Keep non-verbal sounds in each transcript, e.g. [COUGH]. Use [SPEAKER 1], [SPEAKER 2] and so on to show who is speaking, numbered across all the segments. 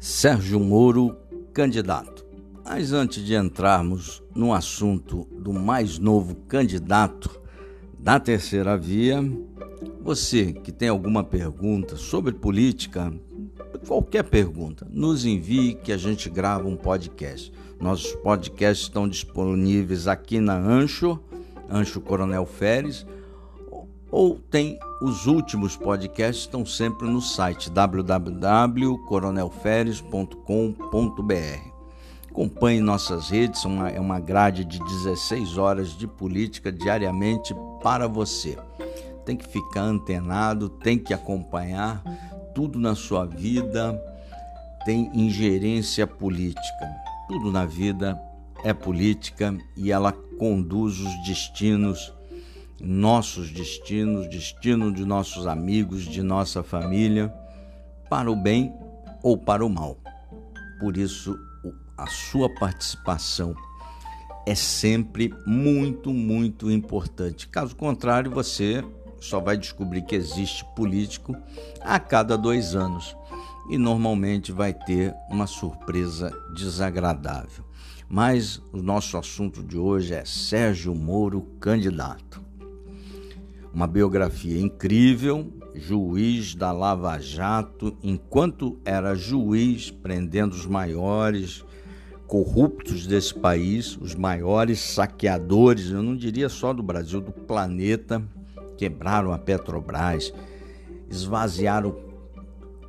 [SPEAKER 1] Sérgio Moro, candidato. Mas antes de entrarmos no assunto do mais novo candidato da terceira via, você que tem alguma pergunta sobre política, qualquer pergunta, nos envie que a gente grava um podcast. Nossos podcasts estão disponíveis aqui na Ancho, Ancho Coronel Feres, ou tem os últimos podcasts estão sempre no site www.coronelferes.com.br. Acompanhe nossas redes, uma, é uma grade de 16 horas de política diariamente para você. Tem que ficar antenado, tem que acompanhar tudo na sua vida, tem ingerência política. Tudo na vida é política e ela conduz os destinos nossos destinos, destino de nossos amigos, de nossa família, para o bem ou para o mal. Por isso, a sua participação é sempre muito, muito importante. Caso contrário, você só vai descobrir que existe político a cada dois anos e normalmente vai ter uma surpresa desagradável. Mas o nosso assunto de hoje é Sérgio Moro, candidato uma biografia incrível, juiz da Lava Jato, enquanto era juiz, prendendo os maiores corruptos desse país, os maiores saqueadores, eu não diria só do Brasil, do planeta, quebraram a Petrobras, esvaziaram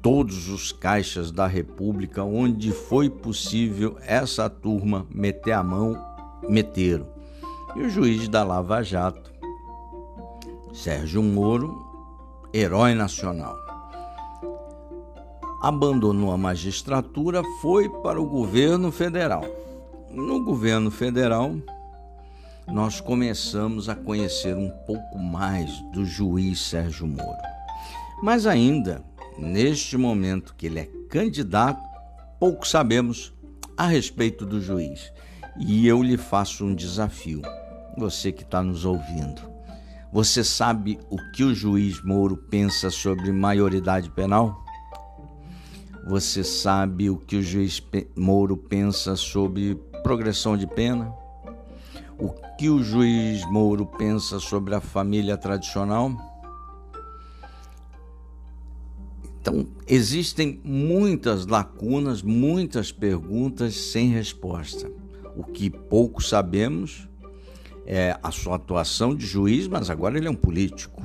[SPEAKER 1] todos os caixas da República, onde foi possível essa turma meter a mão, meteram. E o juiz da Lava Jato Sérgio Moro, herói nacional. Abandonou a magistratura, foi para o governo federal. No governo federal, nós começamos a conhecer um pouco mais do juiz Sérgio Moro. Mas ainda, neste momento que ele é candidato, pouco sabemos a respeito do juiz. E eu lhe faço um desafio, você que está nos ouvindo. Você sabe o que o juiz Moro pensa sobre maioridade penal? Você sabe o que o juiz Moro pensa sobre progressão de pena? O que o juiz Moro pensa sobre a família tradicional? Então, existem muitas lacunas, muitas perguntas sem resposta. O que pouco sabemos é, a sua atuação de juiz, mas agora ele é um político.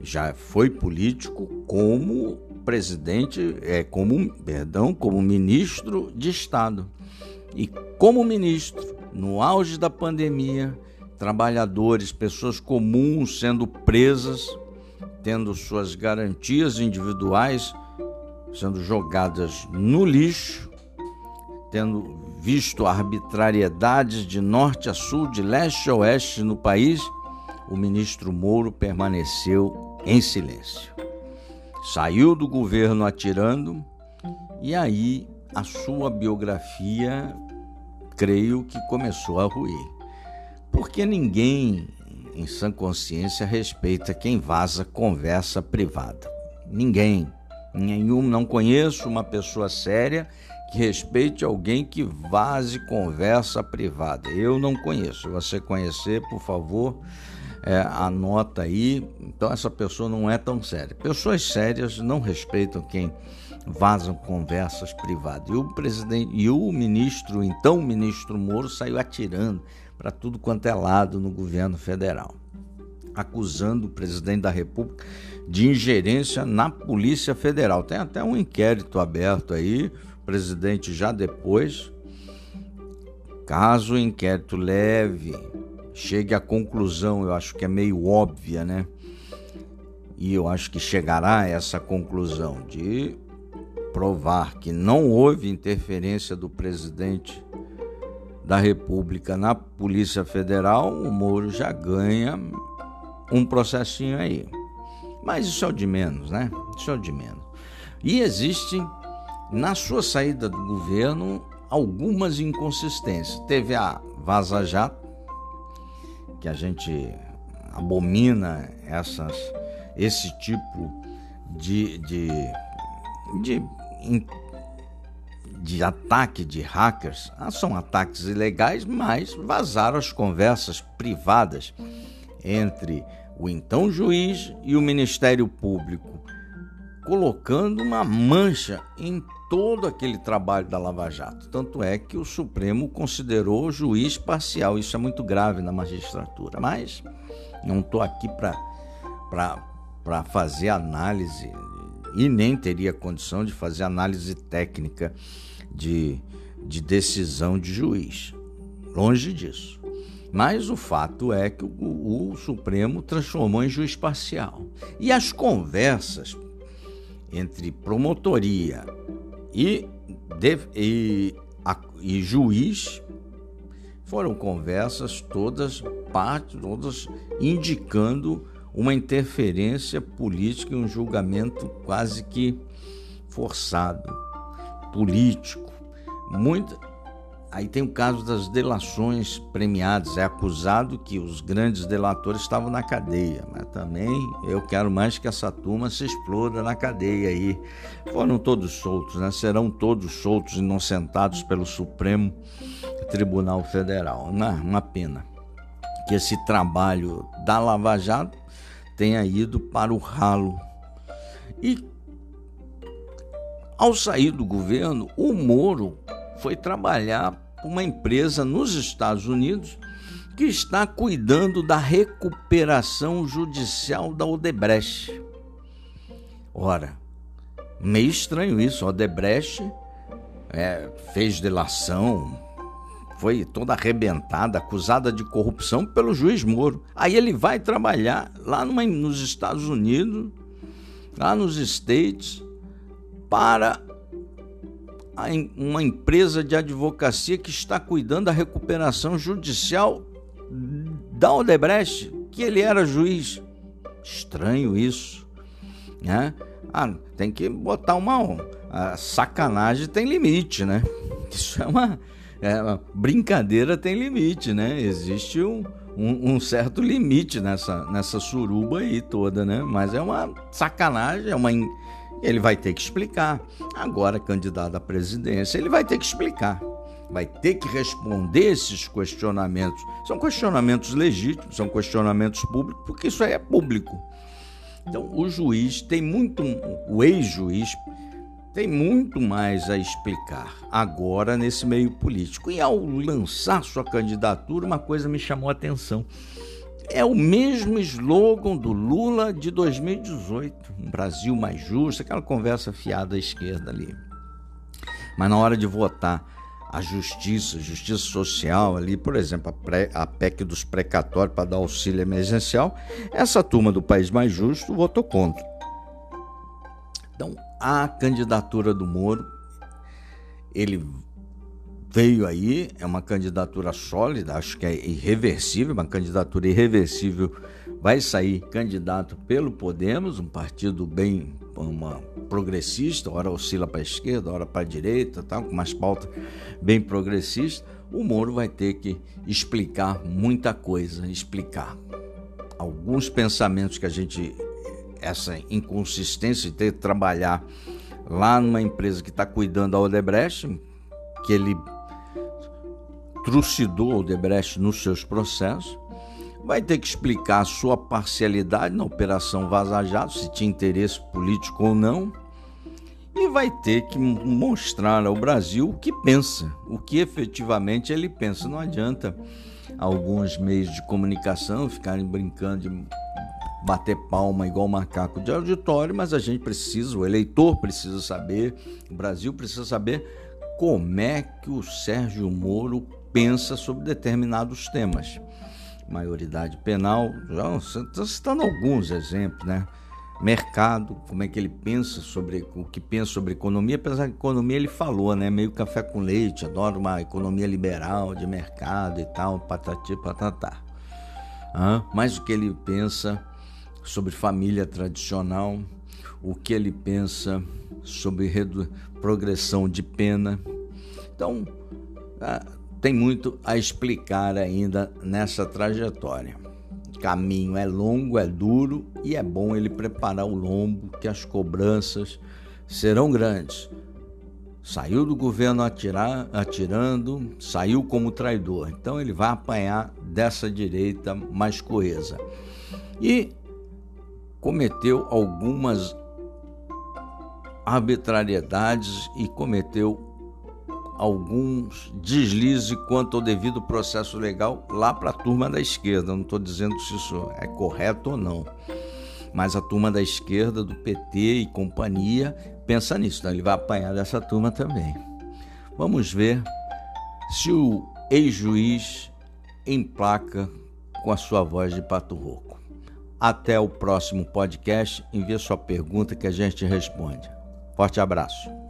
[SPEAKER 1] Já foi político como presidente, é, como, perdão, como ministro de Estado. E como ministro, no auge da pandemia, trabalhadores, pessoas comuns sendo presas, tendo suas garantias individuais sendo jogadas no lixo, tendo visto arbitrariedades de norte a sul, de leste a oeste no país, o ministro Moro permaneceu em silêncio. Saiu do governo atirando e aí a sua biografia, creio que começou a ruir. Porque ninguém em sã consciência respeita quem vaza conversa privada. Ninguém, nenhum, não conheço uma pessoa séria que respeite alguém que vaze conversa privada. Eu não conheço. Se você conhecer, por favor, é, anota aí. Então essa pessoa não é tão séria. Pessoas sérias não respeitam quem vazam conversas privadas. E o presidente e o ministro, então o ministro Moro, saiu atirando para tudo quanto é lado no governo federal, acusando o presidente da República de ingerência na Polícia Federal. Tem até um inquérito aberto aí presidente já depois, caso o inquérito leve, chegue à conclusão, eu acho que é meio óbvia, né? E eu acho que chegará a essa conclusão de provar que não houve interferência do presidente da República na Polícia Federal, o Moro já ganha um processinho aí. Mas isso é o de menos, né? Isso é o de menos. E existem na sua saída do governo, algumas inconsistências. Teve a Vaza Jato, que a gente abomina essas, esse tipo de, de, de de ataque de hackers. Ah, são ataques ilegais, mas vazaram as conversas privadas entre o então juiz e o Ministério Público, colocando uma mancha em todo aquele trabalho da Lava Jato. Tanto é que o Supremo considerou o juiz parcial. Isso é muito grave na magistratura. Mas não estou aqui para fazer análise e nem teria condição de fazer análise técnica de, de decisão de juiz. Longe disso. Mas o fato é que o, o, Supremo transformou em juiz parcial. E as conversas entre promotoria e, de, e, a, e juiz foram conversas todas, parte, todas indicando uma interferência política e um julgamento quase que forçado, político. Muito, Aí tem o caso das delações premiadas. É acusado que os grandes delatores estavam na cadeia, mas também eu quero mais que essa turma se exploda na cadeia aí. Foram todos soltos, né? Serão todos soltos, inocentados pelo Supremo Tribunal Federal. Uma, uma pena que esse trabalho da Lava Jato tenha ido para o ralo. E ao sair do governo, o Moro foi trabalhar para uma empresa nos Estados Unidos que está cuidando da recuperação judicial da Odebrecht. Ora, meio estranho isso. Odebrecht é, fez delação, foi toda arrebentada, acusada de corrupção pelo juiz Moro. Aí ele vai trabalhar lá numa, nos Estados Unidos, lá nos States, para uma empresa de advocacia que está cuidando da recuperação judicial da Odebrecht, que ele era juiz. Estranho isso, né? Ah, tem que botar uma, a sacanagem tem limite, né? [LAUGHS] Isso é uma, é brincadeira tem limite, né? Existe um, um, um, certo limite nessa, nessa suruba aí toda, né? Mas é uma sacanagem, é uma ele vai ter que explicar. Agora, candidato à presidência, ele vai ter que explicar. Vai ter que responder esses questionamentos. São questionamentos legítimos, são questionamentos públicos, porque isso aí é público. Então, o juiz tem muito, o ex-juiz tem muito mais a explicar agora nesse meio político. E ao lançar sua candidatura, uma coisa me chamou a atenção é o mesmo slogan do Lula de 2018, um Brasil mais justo, aquela conversa fiada à esquerda ali. Mas na hora de votar a justiça, justiça social ali, por exemplo, a, pré, a PEC dos precatórios para dar auxílio emergencial, essa turma do País Mais Justo votou contra. Então, a candidatura do Moro, ele veio aí, é uma candidatura sólida, acho que é irreversível, uma candidatura irreversível. Vai sair candidato pelo Podemos, um partido bem uma progressista, ora oscila para a esquerda, ora para a direita, tal, com umas pautas bem progressistas. O Moro vai ter que explicar muita coisa, explicar alguns pensamentos que a gente essa inconsistência de ter que trabalhar lá numa empresa que está cuidando da Odebrecht, que ele trucidou Odebrecht nos seus processos, vai ter que explicar sua parcialidade na Operação Vaza Jato, se tinha interesse político ou não, e vai ter que mostrar ao Brasil o que pensa, o que efetivamente ele pensa. Não adianta alguns meios de comunicação ficarem brincando de bater palma igual macaco de auditório, mas a gente precisa, o eleitor precisa saber, o Brasil precisa saber como é que o Sérgio Moro pensa sobre determinados temas. Maioridade penal, já estou citando alguns exemplos, né? Mercado, como é que ele pensa sobre o que pensa sobre economia, apesar que economia ele falou, né? Meio café com leite, adora uma economia liberal de mercado e tal, patati patatá. Ah, mas o que ele pensa sobre família tradicional, o que ele pensa sobre progressão de pena. Então, tem muito a explicar ainda nessa trajetória. O caminho é longo, é duro e é bom ele preparar o lombo, que as cobranças serão grandes. Saiu do governo atirar, atirando, saiu como traidor. Então ele vai apanhar dessa direita mais coesa. E cometeu algumas arbitrariedades e cometeu alguns deslizes quanto ao devido processo legal lá para a turma da esquerda. Não estou dizendo se isso é correto ou não. Mas a turma da esquerda, do PT e companhia, pensa nisso. Então ele vai apanhar dessa turma também. Vamos ver se o ex-juiz emplaca com a sua voz de pato rouco. Até o próximo podcast. Envie sua pergunta que a gente responde. Forte abraço.